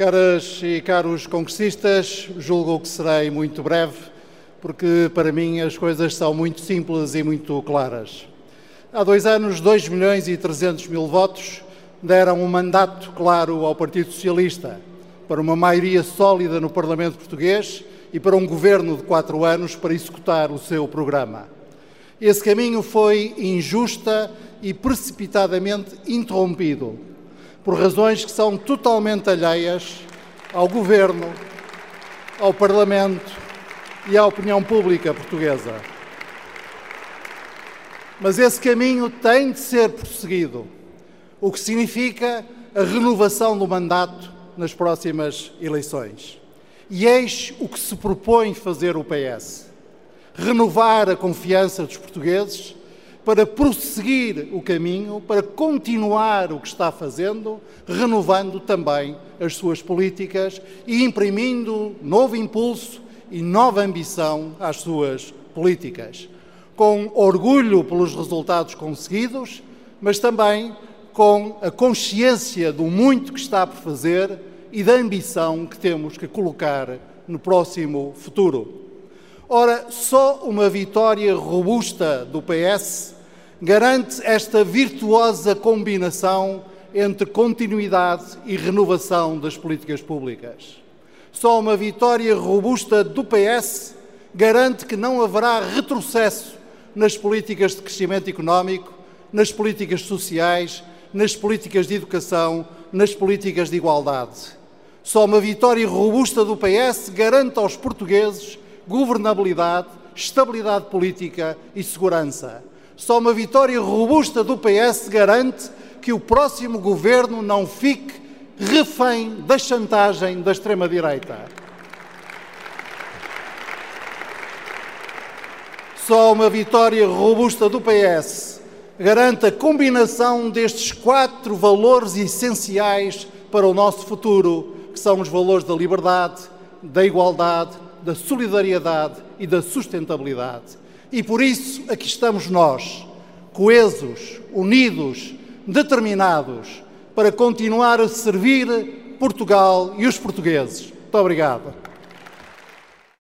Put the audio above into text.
Caras e caros congressistas, julgo que serei muito breve, porque para mim as coisas são muito simples e muito claras. Há dois anos, 2 milhões e 300 mil votos deram um mandato claro ao Partido Socialista para uma maioria sólida no Parlamento Português e para um governo de quatro anos para executar o seu programa. Esse caminho foi injusta e precipitadamente interrompido por razões que são totalmente alheias ao governo, ao Parlamento e à opinião pública portuguesa. Mas esse caminho tem de ser prosseguido, o que significa a renovação do mandato nas próximas eleições. E eis o que se propõe fazer o PS: renovar a confiança dos portugueses para prosseguir o caminho, para continuar o que está fazendo, renovando também as suas políticas e imprimindo novo impulso e nova ambição às suas políticas. Com orgulho pelos resultados conseguidos, mas também com a consciência do muito que está por fazer e da ambição que temos que colocar no próximo futuro. Ora, só uma vitória robusta do PS garante esta virtuosa combinação entre continuidade e renovação das políticas públicas. Só uma vitória robusta do PS garante que não haverá retrocesso nas políticas de crescimento económico, nas políticas sociais, nas políticas de educação, nas políticas de igualdade. Só uma vitória robusta do PS garante aos portugueses governabilidade, estabilidade política e segurança. Só uma vitória robusta do PS garante que o próximo governo não fique refém da chantagem da extrema-direita. Só uma vitória robusta do PS garante a combinação destes quatro valores essenciais para o nosso futuro que são os valores da liberdade, da igualdade, da solidariedade e da sustentabilidade. E por isso aqui estamos nós, coesos, unidos, determinados, para continuar a servir Portugal e os portugueses. Muito obrigado.